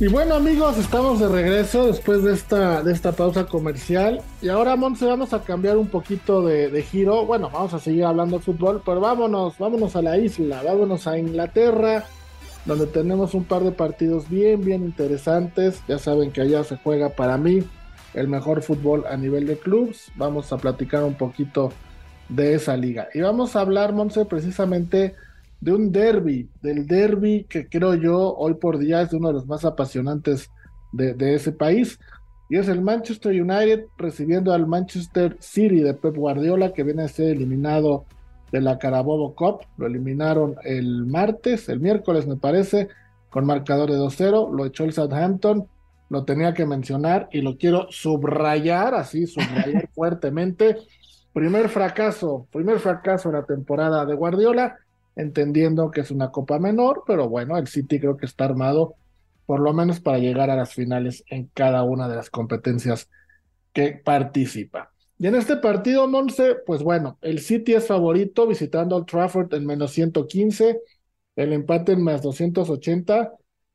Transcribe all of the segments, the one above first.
Y bueno amigos, estamos de regreso después de esta, de esta pausa comercial. Y ahora, Monse, vamos a cambiar un poquito de, de, giro. Bueno, vamos a seguir hablando de fútbol, pero vámonos, vámonos a la isla, vámonos a Inglaterra, donde tenemos un par de partidos bien, bien interesantes. Ya saben que allá se juega para mí el mejor fútbol a nivel de clubs. Vamos a platicar un poquito de esa liga. Y vamos a hablar, Monse, precisamente de un derby, del derby que creo yo hoy por día es uno de los más apasionantes de, ese país. Y es el Manchester United recibiendo al Manchester City de Pep Guardiola, que viene a ser eliminado de la Carabobo Cup. Lo eliminaron el martes, el miércoles me parece, con marcador de 2-0. Lo echó el Southampton. Lo tenía que mencionar y lo quiero subrayar, así, subrayar fuertemente. Primer fracaso, primer fracaso en la temporada de Guardiola entendiendo que es una copa menor, pero bueno, el City creo que está armado por lo menos para llegar a las finales en cada una de las competencias que participa. Y en este partido, Monse, pues bueno, el City es favorito visitando al Trafford en menos 115, el empate en más 280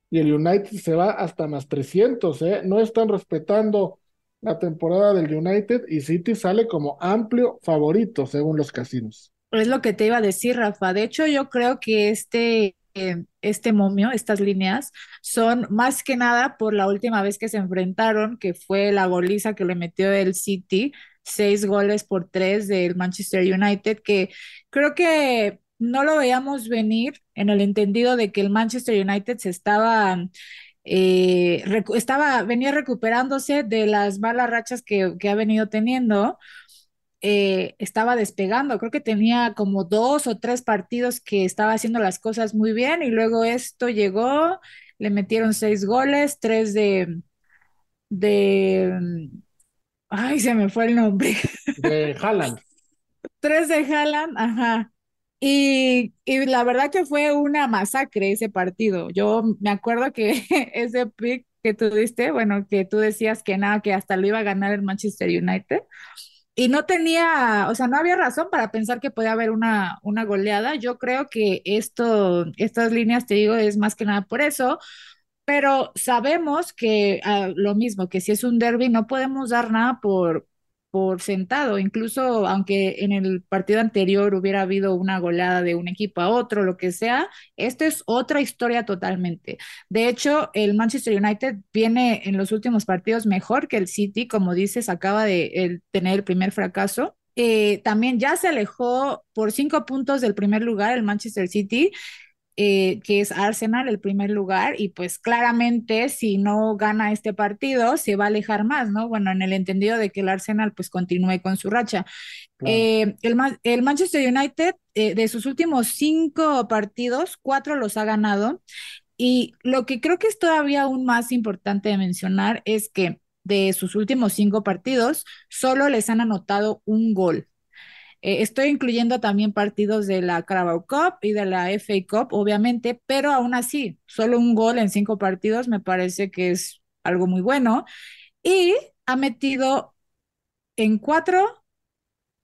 y el United se va hasta más 300, ¿eh? No están respetando la temporada del United y City sale como amplio favorito según los casinos. Es lo que te iba a decir, Rafa. De hecho, yo creo que este, eh, este momio, estas líneas, son más que nada por la última vez que se enfrentaron, que fue la goliza que le metió el City, seis goles por tres del Manchester United, que creo que no lo veíamos venir en el entendido de que el Manchester United se estaba eh, estaba, venía recuperándose de las malas rachas que, que ha venido teniendo, eh, estaba despegando. Creo que tenía como dos o tres partidos que estaba haciendo las cosas muy bien y luego esto llegó, le metieron seis goles, tres de, de, ay, se me fue el nombre. De Haaland. tres de Haaland, ajá. Y, y, la verdad que fue una masacre ese partido. Yo me acuerdo que ese pick que tú diste, bueno, que tú decías que nada, que hasta lo iba a ganar el Manchester United y no tenía, o sea, no había razón para pensar que podía haber una, una goleada. Yo creo que esto, estas líneas, te digo, es más que nada por eso, pero sabemos que uh, lo mismo, que si es un derby, no podemos dar nada por, por sentado, incluso aunque en el partido anterior hubiera habido una goleada de un equipo a otro, lo que sea, esta es otra historia totalmente. De hecho, el Manchester United viene en los últimos partidos mejor que el City, como dices, acaba de tener el primer fracaso. Eh, también ya se alejó por cinco puntos del primer lugar el Manchester City eh, que es Arsenal el primer lugar, y pues claramente si no gana este partido se va a alejar más, ¿no? Bueno, en el entendido de que el Arsenal pues continúe con su racha. Claro. Eh, el, el, Manchester United eh, de sus últimos cinco partidos, cuatro los ha ganado, y lo que creo que es todavía aún más importante de mencionar es que de sus últimos cinco partidos, solo les han anotado un gol. Eh, estoy incluyendo también partidos de la Carabao Cup y de la FA Cup, obviamente, pero aún así, solo un gol en cinco partidos me parece que es algo muy bueno. Y ha metido en cuatro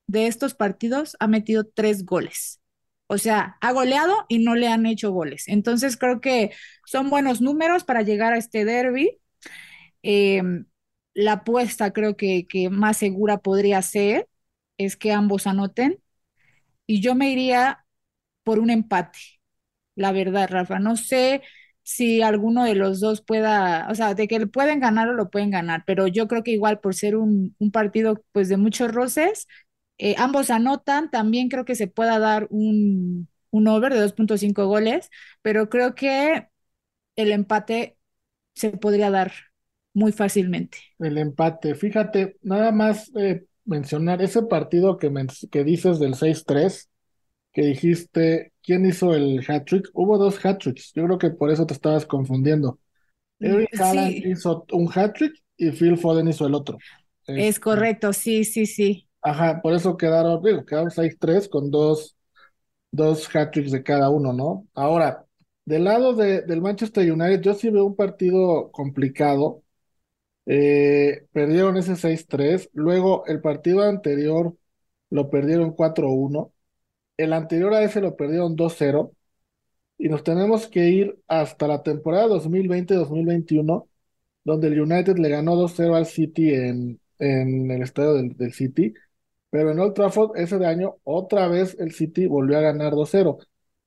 de estos partidos, ha metido tres goles. O sea, ha goleado y no le han hecho goles. Entonces creo que son buenos números para llegar a este derby. Eh, la apuesta creo que, que más segura podría ser es que ambos anoten y yo me iría por un empate, la verdad, Rafa. No sé si alguno de los dos pueda, o sea, de que pueden ganar o lo pueden ganar, pero yo creo que igual por ser un, partido pues de muchos roces, eh, ambos anotan, también creo que se pueda dar un, un over de 2.5 goles, pero creo que el empate se podría dar muy fácilmente. El empate, fíjate, nada más eh, mencionar ese partido que, men que dices del 6-3, que dijiste, ¿quién hizo el hat-trick? Hubo dos hat-tricks, yo creo que por eso te estabas confundiendo. Eric sí. Haaland hizo un hat-trick y Phil Foden hizo el otro. Es este, correcto, sí, sí, sí. Ajá, por eso quedaron, digo, quedaron 6-3 con dos, dos hat-tricks de cada uno, ¿no? Ahora, del lado de, del Manchester United, yo sí veo un partido complicado eh, perdieron ese 6-3. Luego el partido anterior lo perdieron 4-1. El anterior a ese lo perdieron 2-0. y nos tenemos que ir hasta la temporada 2020-2021, donde el United le ganó 2-0 al City en, en el estadio del, del City, pero en Old Trafford ese año otra vez el City volvió a ganar 2-0.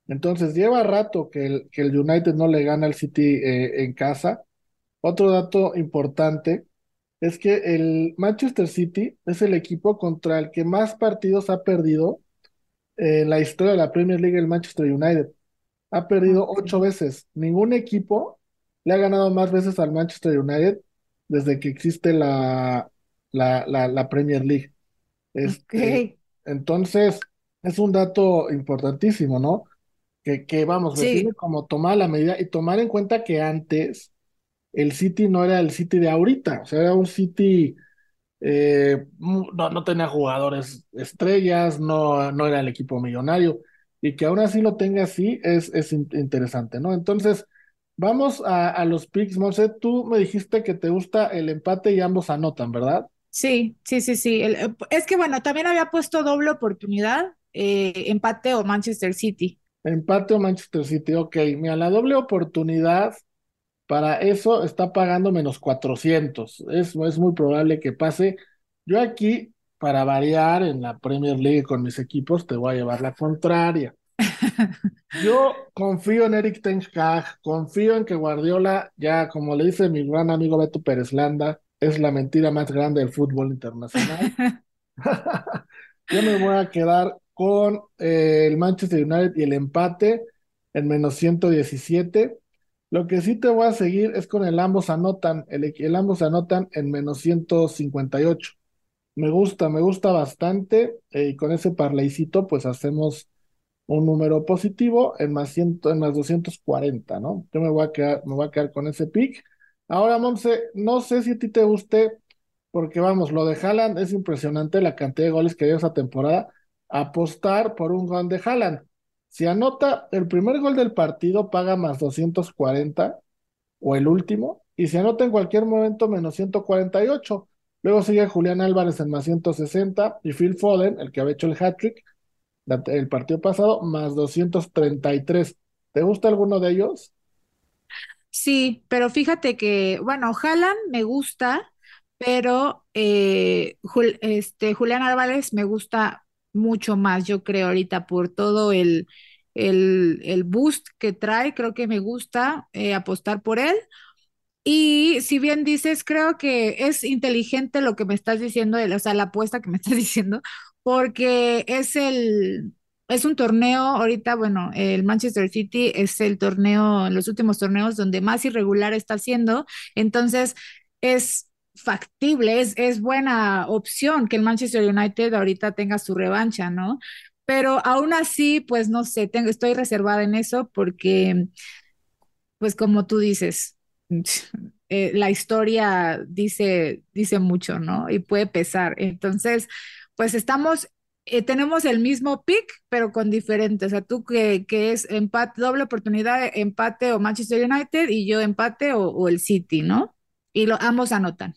Entonces lleva rato que el, que el United no le gana al City eh, en casa. Otro dato importante es que el Manchester City es el equipo contra el que más partidos ha perdido en la historia de la Premier League, el Manchester United. Ha perdido ocho veces. Ningún equipo le ha ganado más veces al Manchester United desde que existe la, la, la, la Premier League. Este, entonces, es un dato importantísimo, ¿no? Que, que vamos, Sí, como tomar la medida y tomar en cuenta que antes el City no era el City de ahorita, o sea, era un City, eh, no, no tenía jugadores estrellas, no, no era el equipo millonario, y que aún así lo tenga así es, es in- interesante, ¿no? Entonces, vamos a, a los picks, Monse, tú me dijiste que te gusta el empate y ambos anotan, ¿verdad? sí, sí, sí, sí. El- eh, es que bueno, también había puesto doble oportunidad, eh, empate o Manchester City. Empate o Manchester City, ok, mira, la doble oportunidad. Para eso está pagando menos 400. Es, es muy probable que pase. Yo aquí, para variar en la Premier League con mis equipos, te voy a llevar la contraria. Yo confío en Eric Ten Hag, confío en que Guardiola, ya como le dice mi gran amigo Beto Pérez Landa, es la mentira más grande del fútbol internacional. Yo me voy a quedar con eh, el Manchester United y el empate en menos 117. Lo que sí te voy a seguir es con el ambos anotan, el, el ambos anotan en menos 158. Me gusta, me gusta bastante. eh, y con ese parlaycito, pues hacemos un número positivo en más, 100 en más 240, ¿no? Yo me voy a quedar, me voy a quedar con ese pick. Ahora, Monse, no sé si a ti te guste, porque vamos, lo de Haaland es impresionante la cantidad de goles que dio esa temporada. Apostar por un gol de Haaland. Si anota el primer gol del partido, paga más 240 o el último, y si anota en cualquier momento, menos 148. Luego sigue Julián Álvarez en más 160 y Phil Foden, el que había hecho el hat-trick el partido pasado, más 233. ¿Te gusta alguno de ellos? Sí, pero fíjate que, bueno, Haaland me gusta, pero eh, este, Julián Álvarez me gusta mucho más, yo creo, ahorita por todo el, el, el boost que trae, creo que me gusta eh, apostar por él. Y si bien dices, creo que es inteligente lo que me estás diciendo, o sea, la apuesta que me estás diciendo, porque es el, es un torneo, ahorita, bueno, el Manchester City es el torneo, los últimos torneos donde más irregular está siendo, entonces es factible, es, es buena opción que el Manchester United ahorita tenga su revancha, ¿no? Pero aún así, pues no sé, tengo, estoy reservada en eso porque pues como tú dices, eh, la historia dice, dice mucho, ¿no? Y puede pesar. Entonces, pues estamos, eh, tenemos el mismo pick, pero con diferentes. O sea, tú que, que es empate, doble oportunidad, empate o Manchester United y yo empate o, o el City, ¿no? Y lo, ambos anotan.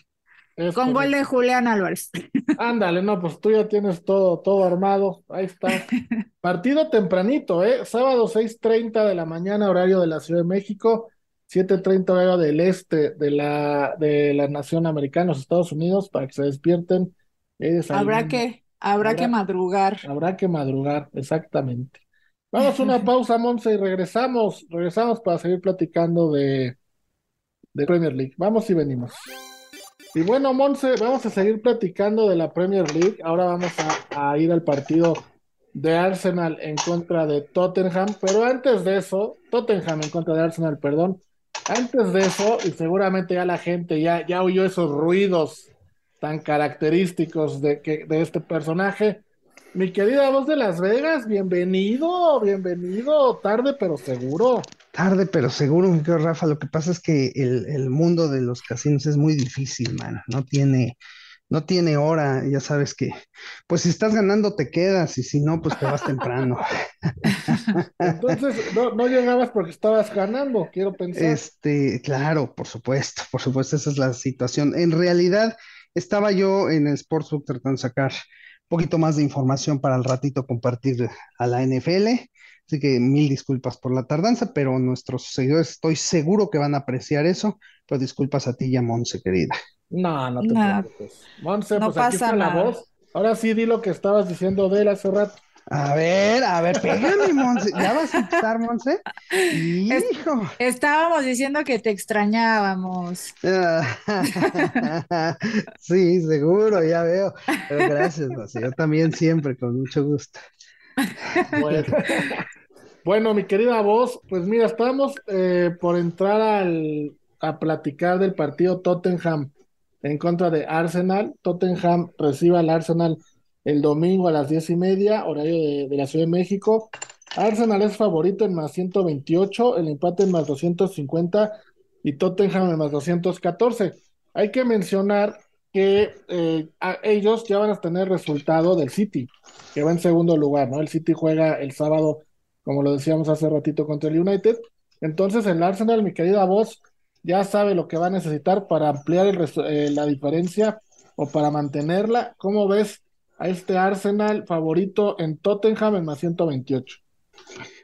Es Con gol de. Julián Álvarez. Ándale, no, pues tú ya tienes todo, todo armado. Ahí está. Partido tempranito, ¿eh? Sábado seis treinta de la mañana, horario de la Ciudad de México, siete treinta horario del este de la, de la nación americana, los Estados Unidos, para que se despierten Habrá que, habrá que madrugar. habrá que madrugar, exactamente. Vamos a una pausa, Monse, y regresamos. Regresamos para seguir platicando de, de Premier League. Vamos y venimos. Y bueno, Monse, vamos a seguir platicando de la Premier League. Ahora vamos a, a ir al partido de Arsenal en contra de Tottenham. Pero antes de eso, Tottenham en contra de Arsenal, perdón. Antes de eso, y seguramente ya la gente ya, ya oyó esos ruidos tan característicos de, que, de este personaje. Mi querida voz de Las Vegas, bienvenido, bienvenido, tarde pero seguro. Tarde, pero seguro, mi querido Rafa. Lo que pasa es que el, el mundo de los casinos es muy difícil, man. No tiene, no tiene hora. Ya sabes que, pues si estás ganando te quedas y si no, pues te vas temprano. Entonces, no, no llegabas porque estabas ganando, quiero pensar. Este, claro, por supuesto, por supuesto, esa es la situación. En realidad, estaba yo en el Sportsbook tratando de sacar un poquito más de información para al ratito compartir a la NFL. Así que mil disculpas por la tardanza, pero nuestros seguidores estoy seguro que van a apreciar eso. Pero disculpas a ti y a Monse, querida. No, no te preocupes. Monse, pues aquí está la voz. Ahora sí di lo que estabas diciendo de él hace rato. A ver, a ver, pégame, Monse. ¿Ya vas a empezar, Monse? Hijo. Estábamos diciendo que te extrañábamos. sí, seguro, ya veo. Pero gracias, Monse. Yo también siempre, con mucho gusto. Bueno, mi querida voz, pues mira, estamos eh, por entrar al, a platicar del partido Tottenham en contra de Arsenal. Tottenham recibe al Arsenal el domingo a las diez y media, horario de, la Ciudad de México. Arsenal es favorito en más 128, el empate en más 250 y Tottenham en más 214. Hay que mencionar que eh, ellos ya van a tener resultado del City, que va en segundo lugar, ¿no? El City juega el sábado, como lo decíamos hace ratito, contra el United. Entonces el Arsenal, mi querida voz, ya sabe lo que va a necesitar para ampliar eh, la diferencia o para mantenerla. ¿Cómo ves a este Arsenal favorito en Tottenham en más 128?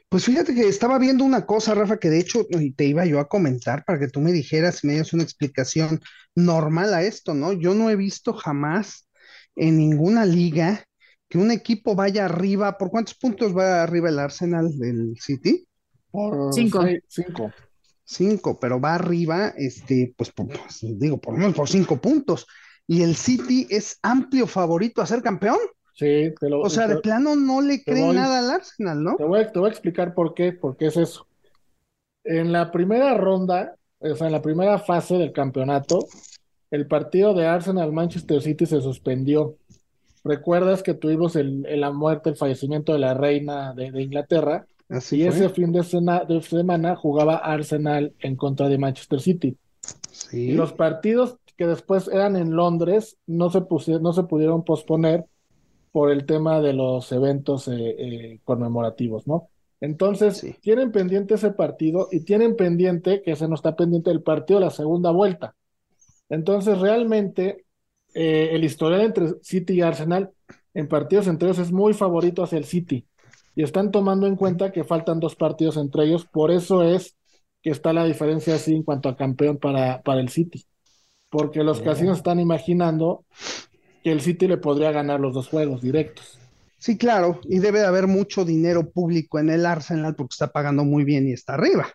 Pues fíjate que estaba viendo una cosa, Rafa, que de hecho te iba yo a comentar para que tú me dijeras, me dieras una explicación normal a esto, ¿no? Yo no he visto jamás en ninguna liga que un equipo vaya arriba. ¿Por cuántos puntos va arriba el Arsenal del City? Por cinco. cinco. Cinco, pero va arriba, este, pues, pues, digo, por lo menos por cinco puntos. Y el City es amplio favorito a ser campeón. Sí, te lo, O sea, de plano no le cree nada al Arsenal, ¿no? Te voy, a, te voy a explicar por qué, por qué es eso. En la primera ronda, o sea, en la primera fase del campeonato, el partido de Arsenal-Manchester City se suspendió. ¿Recuerdas que tuvimos el, la muerte, el fallecimiento de la reina de, de Inglaterra? y ese fin de, semana jugaba Arsenal en contra de Manchester City. Y los partidos que después eran en Londres no se, no se pudieron posponer por el tema de los eventos eh, eh, conmemorativos, ¿no? Entonces, tienen pendiente ese partido y tienen pendiente que se nos está pendiente el partido de la segunda vuelta. Entonces, realmente, eh, el historial entre City y Arsenal en partidos entre ellos es muy favorito hacia el City y están tomando en cuenta que faltan dos partidos entre ellos, por eso es que está la diferencia así en cuanto a campeón para, para el City, porque los casinos están imaginando que el City le podría ganar los dos juegos directos. Sí, claro, y debe de haber mucho dinero público en el Arsenal porque está pagando muy bien y está arriba.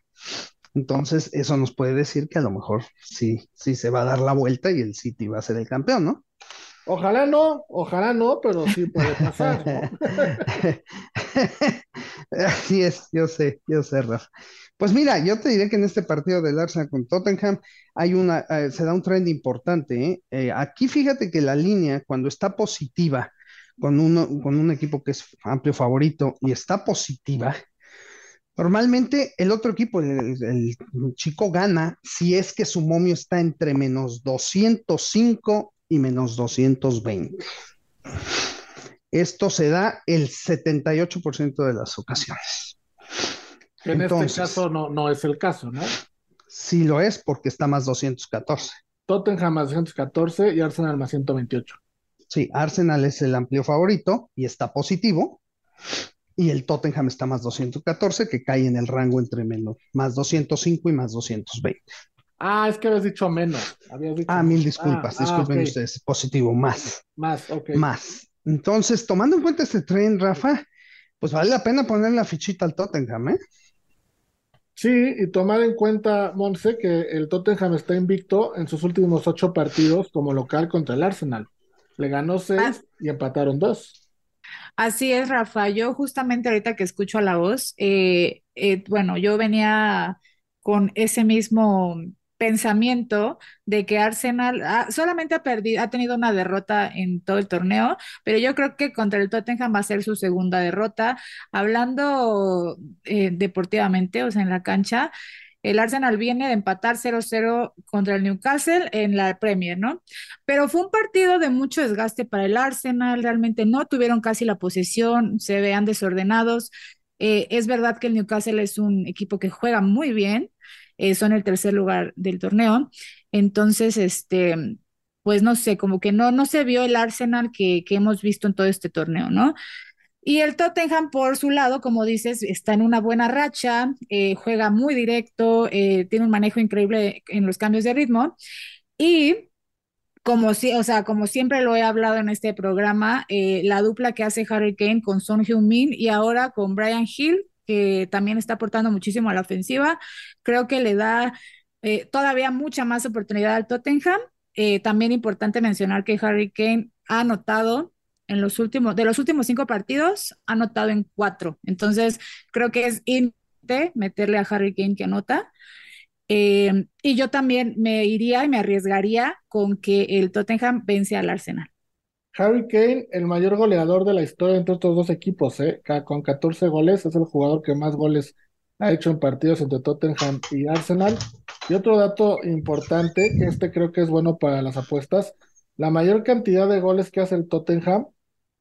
Entonces, eso nos puede decir que a lo mejor sí, sí se va a dar la vuelta y el City va a ser el campeón, ¿no? Ojalá no, ojalá no, pero sí puede pasar. Así es, yo sé, yo sé, Rafa. Pues mira, yo te diré que en este partido del Arsenal con Tottenham hay una, eh, se da un trend importante. ¿eh? Eh, aquí fíjate que la línea, cuando está positiva, con, uno, con un equipo que es amplio favorito y está positiva, normalmente el otro equipo, el, el chico gana si es que su momio está entre menos 205 y menos 220. Esto se da el 78% de las ocasiones. En este caso no, no es el caso, ¿no? Sí lo es porque está más 214. Tottenham más 214 y Arsenal más 128. Sí, Arsenal es el amplio favorito y está positivo. Y el Tottenham está más 214, que cae en el rango entre menos, más 205 y más 220. Ah, es que habías dicho menos. ah, mil disculpas, ah, disculpen ustedes. Positivo, más. Más, ok. Más. Entonces, tomando en cuenta este tren, Rafa, pues vale la pena poner la fichita al Tottenham, ¿eh? Sí, y tomar en cuenta, Monse, que el Tottenham está invicto en sus últimos ocho partidos como local contra el Arsenal. Le ganó seis ah. y empataron dos. Así es, Rafa. Yo justamente ahorita que escucho a la voz, eh, eh, bueno, yo venía con ese mismo pensamiento de que Arsenal solamente ha perdido, ha tenido una derrota en todo el torneo, pero yo creo que contra el Tottenham va a ser su segunda derrota. Hablando eh, deportivamente, o sea, en la cancha, el Arsenal viene de empatar 0-0 contra el Newcastle en la Premier, ¿no? Pero fue un partido de mucho desgaste para el Arsenal, realmente no tuvieron casi la posesión, se vean desordenados. Eh, es verdad que el Newcastle es un equipo que juega muy bien, eh, son el tercer lugar del torneo. Entonces, este, pues no sé, como que no, no se vio el Arsenal que, que hemos visto en todo este torneo, ¿no? Y el Tottenham, por su lado, como dices, está en una buena racha, eh, juega muy directo, eh, tiene un manejo increíble en los cambios de ritmo. Y como si, o sea, como siempre lo he hablado en este programa, eh, la dupla que hace Harry Kane con Son Heung-min y ahora con Brian Hill, que también está aportando muchísimo a la ofensiva, creo que le da todavía mucha más oportunidad al Tottenham. también importante mencionar que Harry Kane ha anotado en los últimos, de los últimos cinco partidos, ha anotado en cuatro. Entonces, creo que es inte meterle a Harry Kane que anota. Eh, y yo también me iría y me arriesgaría con que el Tottenham vence al Arsenal. Harry Kane, el mayor goleador de la historia entre estos dos equipos, ¿eh? con 14 goles, es el jugador que más goles ha hecho en partidos entre Tottenham y Arsenal. Y otro dato importante, este creo que es bueno para las apuestas, la mayor cantidad de goles que hace el Tottenham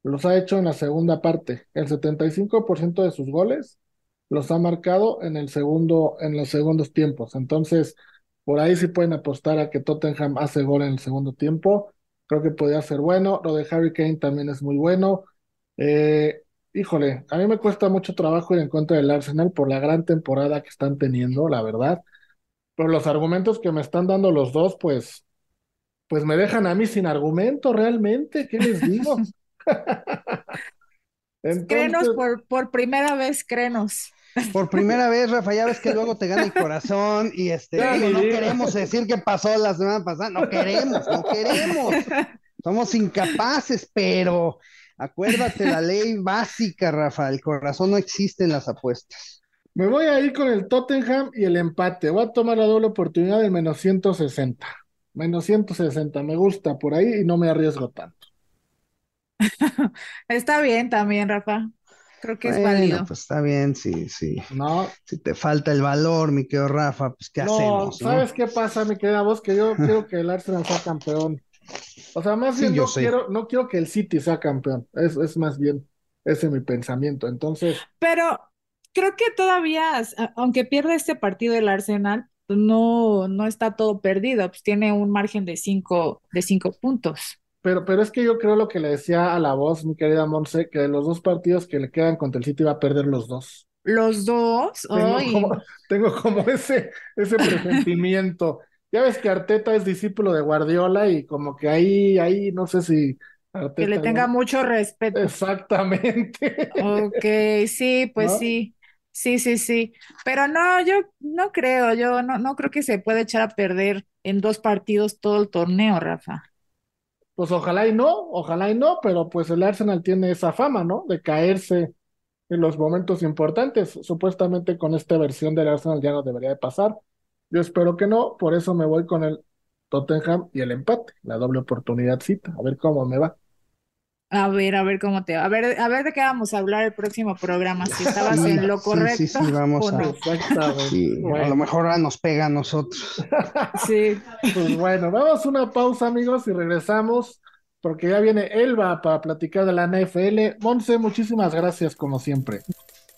los ha hecho en la segunda parte. El 75% de sus goles los ha marcado en el segundo, en los segundos tiempos. Entonces, por ahí sí pueden apostar a que Tottenham hace gol en el segundo tiempo. Creo que podría ser bueno. Lo de Harry Kane también es muy bueno. Eh, híjole, a mí me cuesta mucho trabajo ir en contra del Arsenal por la gran temporada que están teniendo, la verdad. Pero los argumentos que me están dando los dos, pues, pues me dejan a mí sin argumento realmente. ¿Qué les digo? Crenos por, por primera vez, crenos. Por primera vez, Rafa, ya ves que luego te gana el corazón y este, no queremos decir qué pasó la semana pasada, no queremos, no queremos. Somos incapaces, pero acuérdate la ley básica, Rafa, el corazón no existe en las apuestas. Me voy a ir con el Tottenham y el empate. Voy a tomar la doble oportunidad del menos 160. Menos 160, me gusta por ahí y no me arriesgo tanto. Está bien también, Rafa. Creo que es válido. Pues está bien, sí, sí. No. Si te falta el valor, mi querido Rafa, pues ¿qué hacemos? ¿Sabes qué pasa, mi querida voz? Que yo quiero que el Arsenal sea campeón. O sea, más bien no quiero, no quiero que el City sea campeón. Es, es más bien ese es mi pensamiento. Entonces. Pero creo que todavía, aunque pierda este partido el Arsenal, no, no está todo perdido. Pues tiene un margen de cinco, de cinco puntos. Pero, pero es que yo creo lo que le decía a la voz, mi querida Monse, que de los dos partidos que le quedan contra el City va a perder los dos. Los dos, tengo, como, ese, ese presentimiento. ya ves que Arteta es discípulo de Guardiola y como que ahí, ahí, no sé si que le tenga mucho respeto. Exactamente. Ok, sí, pues sí. Sí, sí, sí. Pero no, yo no creo, yo no, no creo que se pueda echar a perder en dos partidos todo el torneo, Rafa pues ojalá y no, ojalá y no, pero pues el Arsenal tiene esa fama, ¿no? De caerse en los momentos importantes. Supuestamente con esta versión del Arsenal ya no debería de pasar. Yo espero que no, por eso me voy con el Tottenham y el empate, la doble oportunidad cita, a ver cómo me va. A ver, a ver cómo te va. A ver, a ver de qué vamos a hablar el próximo programa, si estabas en lo correcto. Sí, sí, vamos a. A lo mejor ahora nos pega a nosotros. sí. Pues bueno, vamos a una pausa, amigos, y regresamos, porque ya viene Elba para platicar de la NFL. Monse, muchísimas gracias, como siempre.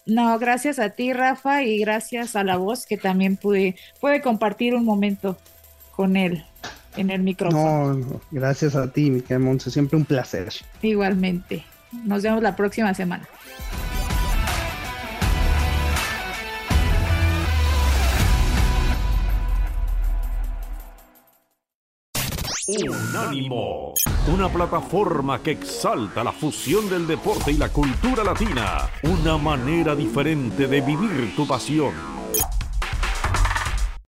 No, gracias a ti, Rafa, y gracias a la voz que también pude, puede compartir un momento con él en el micrófono. No, gracias a ti, Miquel Monse, siempre un placer. Igualmente. Nos vemos la próxima semana. Unánimo, una plataforma que exalta la fusión del deporte y la cultura latina, una manera diferente de vivir tu pasión.